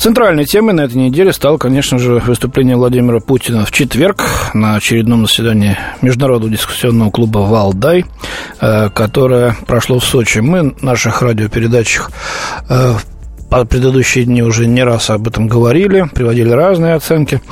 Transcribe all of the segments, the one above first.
Центральной темой на этой неделе стало, конечно же, выступление Владимира Путина в четверг на очередном заседании Международного дискуссионного клуба «Валдай», э, которое прошло в Сочи. Мы в наших радиопередачах э, по предыдущие дни уже не раз об этом говорили, приводили разные оценки.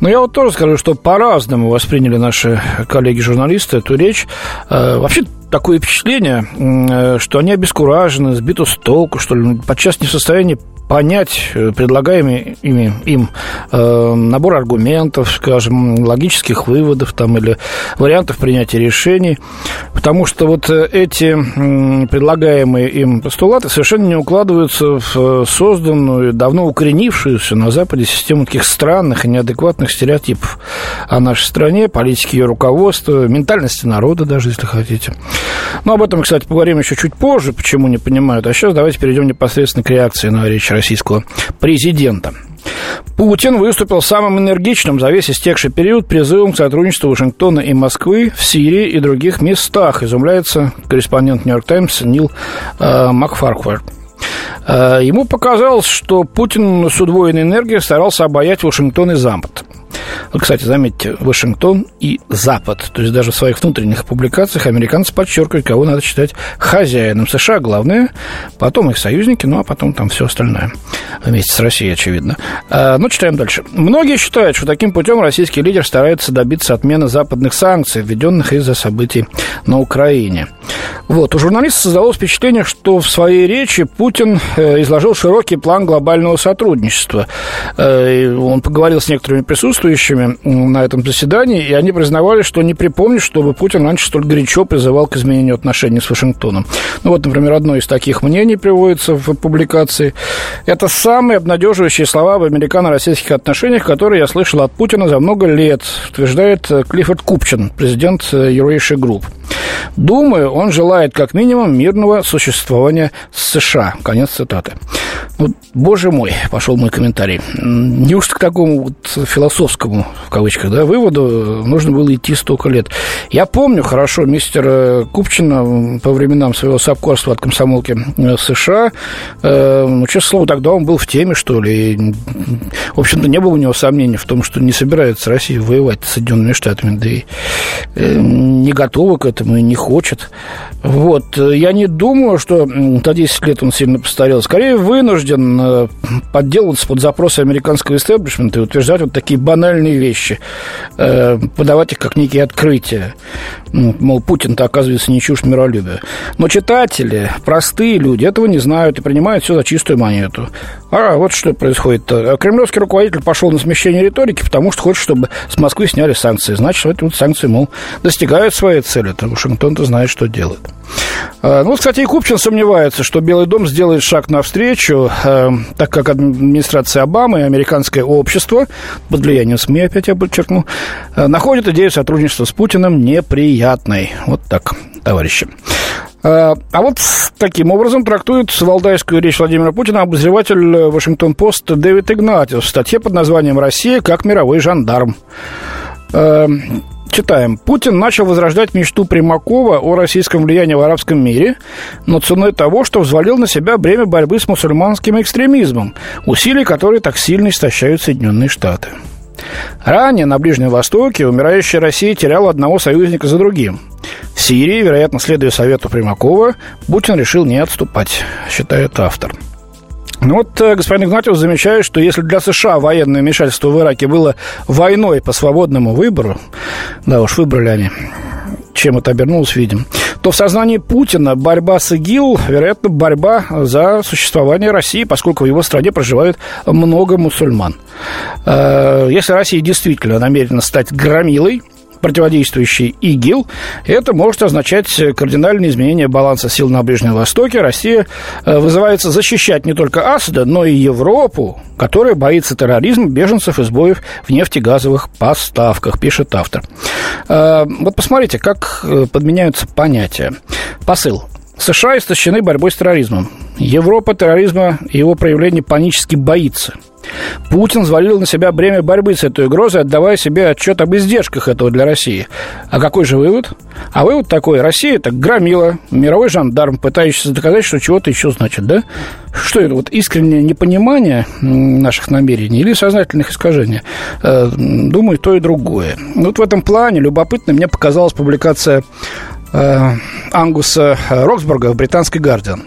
Но я вот тоже скажу, что по-разному восприняли наши коллеги-журналисты эту речь. Э, вообще такое впечатление, что они обескуражены, сбиты с толку, что ли, подчас не в состоянии понять э, предлагаемый ими, им э, набор аргументов, скажем, логических выводов там, или вариантов принятия решений, потому что вот э, эти э, предлагаемые им постулаты совершенно не укладываются в э, созданную, давно укоренившуюся на Западе систему таких странных и неадекватных стереотипов о нашей стране, политике ее руководства, ментальности народа даже, если хотите. Но об этом, кстати, поговорим еще чуть позже, почему не понимают. А сейчас давайте перейдем непосредственно к реакции на речь российского президента. Путин выступил самым энергичным за весь истекший период призывом к сотрудничеству Вашингтона и Москвы в Сирии и других местах, изумляется корреспондент «Нью-Йорк Таймс» Нил э, Макфарквард. Э, ему показалось, что Путин с удвоенной энергией старался обаять Вашингтон и Запад. Кстати, заметьте, Вашингтон и Запад. То есть даже в своих внутренних публикациях американцы подчеркивают, кого надо считать хозяином США, главное, потом их союзники, ну а потом там все остальное. Вместе с Россией, очевидно. А, ну, читаем дальше. Многие считают, что таким путем российский лидер старается добиться отмены западных санкций, введенных из-за событий на Украине. Вот. У журналиста создалось впечатление, что в своей речи Путин э, изложил широкий план глобального сотрудничества. Э, он поговорил с некоторыми присутствующими на этом заседании, и они признавали, что не припомнят, чтобы Путин раньше столь горячо призывал к изменению отношений с Вашингтоном. Ну вот, например, одно из таких мнений приводится в публикации. Это самые обнадеживающие слова об американо-российских отношениях, которые я слышал от Путина за много лет, утверждает Клиффорд Купчин, президент Eurasia Group. Думаю, он желает как минимум мирного существования США. Конец цитаты. Вот, боже мой, пошел мой комментарий. Неужто к такому вот философскому, в кавычках, да, выводу нужно было идти столько лет? Я помню хорошо мистера Купчина по временам своего сапкорства от комсомолки в США. Э, ну, честно слово, тогда он был в теме, что ли. И, в общем-то, не было у него сомнений в том, что не собирается Россия воевать с Соединенными Штатами, да и э, не готова к этому и не хочет. Вот. Я не думаю, что за 10 лет он сильно постарел. Скорее, вынужден э, подделываться под запросы американского истеблишмента и утверждать вот такие банальные вещи, э, подавать их как некие открытия. Ну, мол, Путин-то, оказывается, не чушь миролюбия. Но читатели, простые люди, этого не знают и принимают все за чистую монету. А вот что происходит. Кремлевский руководитель пошел на смещение риторики, потому что хочет, чтобы с Москвы сняли санкции. Значит, вот санкции, мол, достигают своей цели. Вашингтон-то знает, что делает. А, ну, кстати, и Купчин сомневается, что Белый дом сделает шаг навстречу, а, так как администрация Обамы и американское общество, под влиянием СМИ, опять я подчеркну, а, находят идею сотрудничества с Путиным неприятной. Вот так, товарищи. А вот таким образом трактует валдайскую речь Владимира Путина обозреватель Вашингтон-Пост Дэвид Игнатьев в статье под названием «Россия как мировой жандарм». Читаем. Путин начал возрождать мечту Примакова о российском влиянии в арабском мире, но ценой того, что взвалил на себя бремя борьбы с мусульманским экстремизмом, усилий которые так сильно истощают Соединенные Штаты. Ранее на Ближнем Востоке умирающая Россия теряла одного союзника за другим. В Сирии, вероятно, следуя совету Примакова, Путин решил не отступать, считает автор. Ну вот э, господин Игнатьев замечает, что если для США военное вмешательство в Ираке было войной по свободному выбору, да уж выбрали они, чем это обернулось, видим, то в сознании Путина борьба с ИГИЛ, вероятно, борьба за существование России, поскольку в его стране проживает много мусульман. Э, если Россия действительно намерена стать громилой, противодействующий ИГИЛ, это может означать кардинальное изменение баланса сил на Ближнем Востоке. Россия э, вызывается защищать не только Асада, но и Европу, которая боится терроризма, беженцев и сбоев в нефтегазовых поставках, пишет автор. Вот посмотрите, как подменяются понятия. Посыл. США истощены борьбой с терроризмом. Европа терроризма и его проявление панически боится. Путин взвалил на себя бремя борьбы с этой угрозой, отдавая себе отчет об издержках этого для России. А какой же вывод? А вывод такой. Россия так громила, мировой жандарм, пытающийся доказать, что чего-то еще значит, да? Что это, вот искреннее непонимание наших намерений или сознательных искажений? Э, думаю, то и другое. Вот в этом плане любопытно мне показалась публикация э, Ангуса Роксбурга в британской «Гардиан».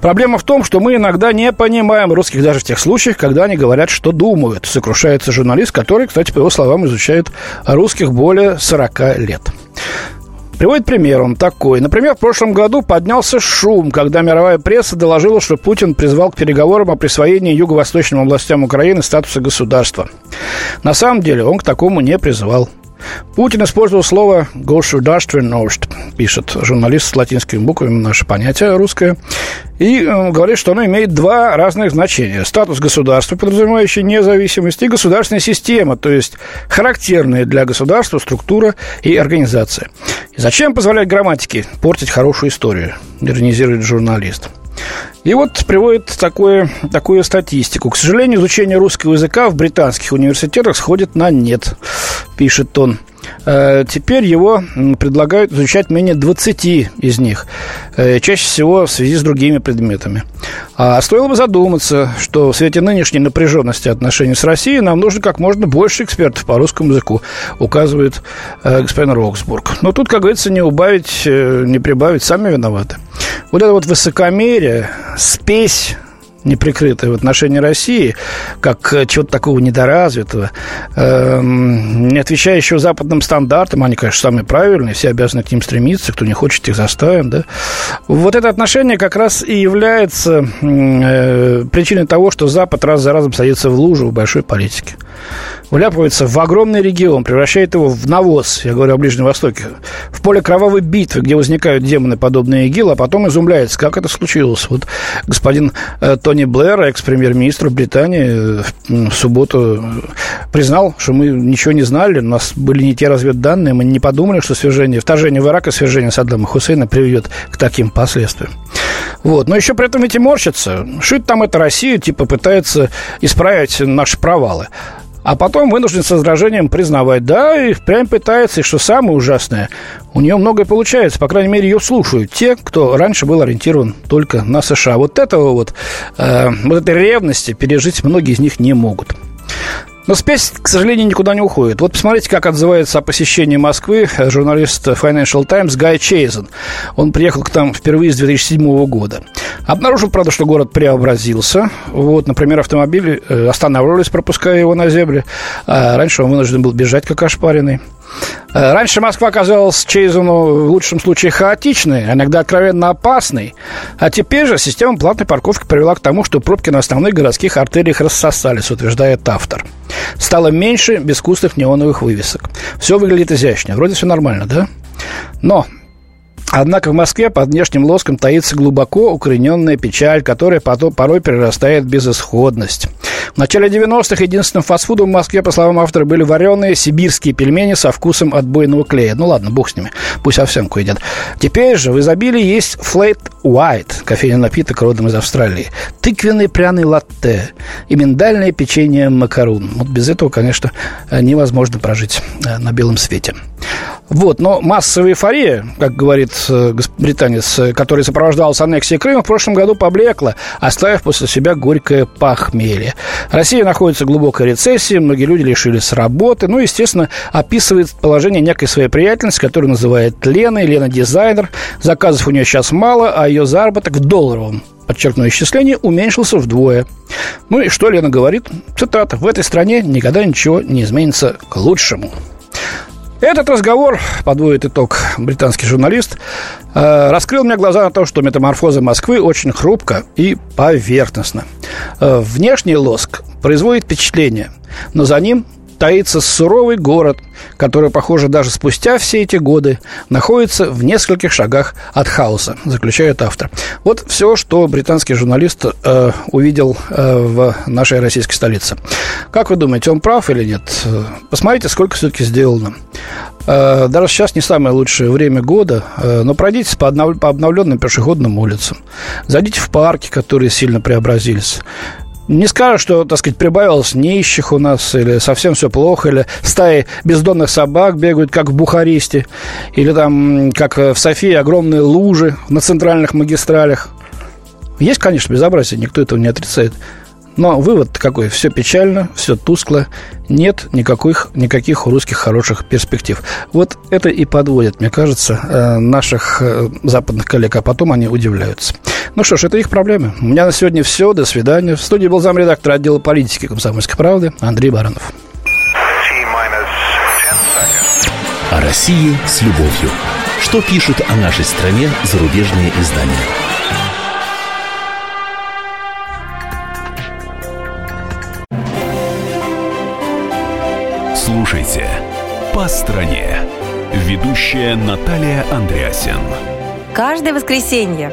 Проблема в том, что мы иногда не понимаем русских даже в тех случаях, когда они говорят, что думают. Сокрушается журналист, который, кстати, по его словам, изучает русских более 40 лет. Приводит пример он такой. Например, в прошлом году поднялся шум, когда мировая пресса доложила, что Путин призвал к переговорам о присвоении юго-восточным областям Украины статуса государства. На самом деле он к такому не призывал. Путин использовал слово «государственность», пишет журналист с латинскими буквами, наше понятие русское, и э, говорит, что оно имеет два разных значения. Статус государства, подразумевающий независимость, и государственная система, то есть характерная для государства структура и организация. И зачем позволять грамматике портить хорошую историю, иронизирует журналист. И вот приводит такое, такую статистику. К сожалению, изучение русского языка в британских университетах сходит на нет, пишет он. Э, теперь его предлагают изучать менее 20 из них, э, чаще всего в связи с другими предметами. А стоило бы задуматься, что в свете нынешней напряженности отношений с Россией нам нужно как можно больше экспертов по русскому языку, указывает э, господин Роксбург. Но тут, как говорится, не убавить, не прибавить, сами виноваты. Вот это вот высокомерие, спесь неприкрытое в отношении России, как э, чего-то такого недоразвитого, э, не отвечающего западным стандартам, они, конечно, самые правильные, все обязаны к ним стремиться, кто не хочет, их заставим, да. Вот это отношение как раз и является э, причиной того, что Запад раз за разом садится в лужу в большой политике вляпывается в огромный регион, превращает его в навоз, я говорю о Ближнем Востоке, в поле кровавой битвы, где возникают демоны, подобные ИГИЛ, а потом изумляется, как это случилось. Вот господин э, Тони Блэр, экс-премьер-министр Британии, э, в субботу признал, что мы ничего не знали, у нас были не те разведданные, мы не подумали, что свержение, вторжение в Ирак и свержение Саддама Хусейна приведет к таким последствиям. Вот. Но еще при этом эти морщатся. Что там это Россия, типа, пытается исправить наши провалы. А потом вынужден с раздражением признавать, да, и прям пытается, и что самое ужасное, у нее многое получается, по крайней мере, ее слушают те, кто раньше был ориентирован только на США. Вот этого вот, э, вот этой ревности пережить многие из них не могут. Но спесь, к сожалению, никуда не уходит. Вот посмотрите, как отзывается о посещении Москвы журналист Financial Times Гай Чейзен. Он приехал к нам впервые с 2007 года. Обнаружил, правда, что город преобразился. Вот, например, автомобили э, останавливались, пропуская его на зебре. А раньше он вынужден был бежать, как ошпаренный. Э, раньше Москва казалась Чейзену в лучшем случае хаотичной, а иногда откровенно опасной. А теперь же система платной парковки привела к тому, что пробки на основных городских артериях рассосались, утверждает автор. Стало меньше безвкусных неоновых вывесок. Все выглядит изящнее. Вроде все нормально, да? Но Однако в Москве под внешним лоском таится глубоко укорененная печаль, которая потом, порой перерастает в безысходность. В начале 90-х единственным фастфудом в Москве, по словам автора, были вареные сибирские пельмени со вкусом отбойного клея. Ну ладно, бог с ними, пусть овсянку едят. Теперь же в изобилии есть Flat White, кофейный напиток родом из Австралии, тыквенный пряный латте и миндальное печенье макарун. Вот без этого, конечно, невозможно прожить э, на белом свете. Вот, но массовая эйфория, как говорит э, британец, э, который сопровождался аннексией Крыма, в прошлом году поблекла, оставив после себя горькое похмелье. Россия находится в глубокой рецессии, многие люди лишились работы. Ну, естественно, описывает положение некой своей приятельницы, которую называет Леной, Лена дизайнер. Заказов у нее сейчас мало, а ее заработок в долларовом подчеркну, исчисление уменьшился вдвое. Ну и что Лена говорит? Цитата. «В этой стране никогда ничего не изменится к лучшему». Этот разговор, подводит итог британский журналист, э, раскрыл мне глаза на то, что метаморфоза Москвы очень хрупко и поверхностна. Э, внешний лоск производит впечатление, но за ним таится суровый город, который, похоже, даже спустя все эти годы находится в нескольких шагах от хаоса, заключает автор. Вот все, что британский журналист э, увидел э, в нашей российской столице. Как вы думаете, он прав или нет? Посмотрите, сколько все-таки сделано. Э, даже сейчас не самое лучшее время года, э, но пройдитесь по, обнов... по обновленным пешеходным улицам. Зайдите в парки, которые сильно преобразились. Не скажешь, что, так сказать, прибавилось нищих у нас, или совсем все плохо, или стаи бездонных собак бегают, как в Бухаресте, или там, как в Софии, огромные лужи на центральных магистралях. Есть, конечно, безобразие, никто этого не отрицает. Но вывод какой? Все печально, все тускло, нет никаких, никаких русских хороших перспектив. Вот это и подводит, мне кажется, э, наших э, западных коллег, а потом они удивляются. Ну что ж, это их проблемы. У меня на сегодня все. До свидания. В студии был замредактор отдела политики комсомольской правды Андрей Баранов. О России с любовью. Что пишут о нашей стране зарубежные издания? Слушайте «По стране». Ведущая Наталья Андреасин. Каждое воскресенье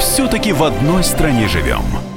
Все-таки в одной стране живем.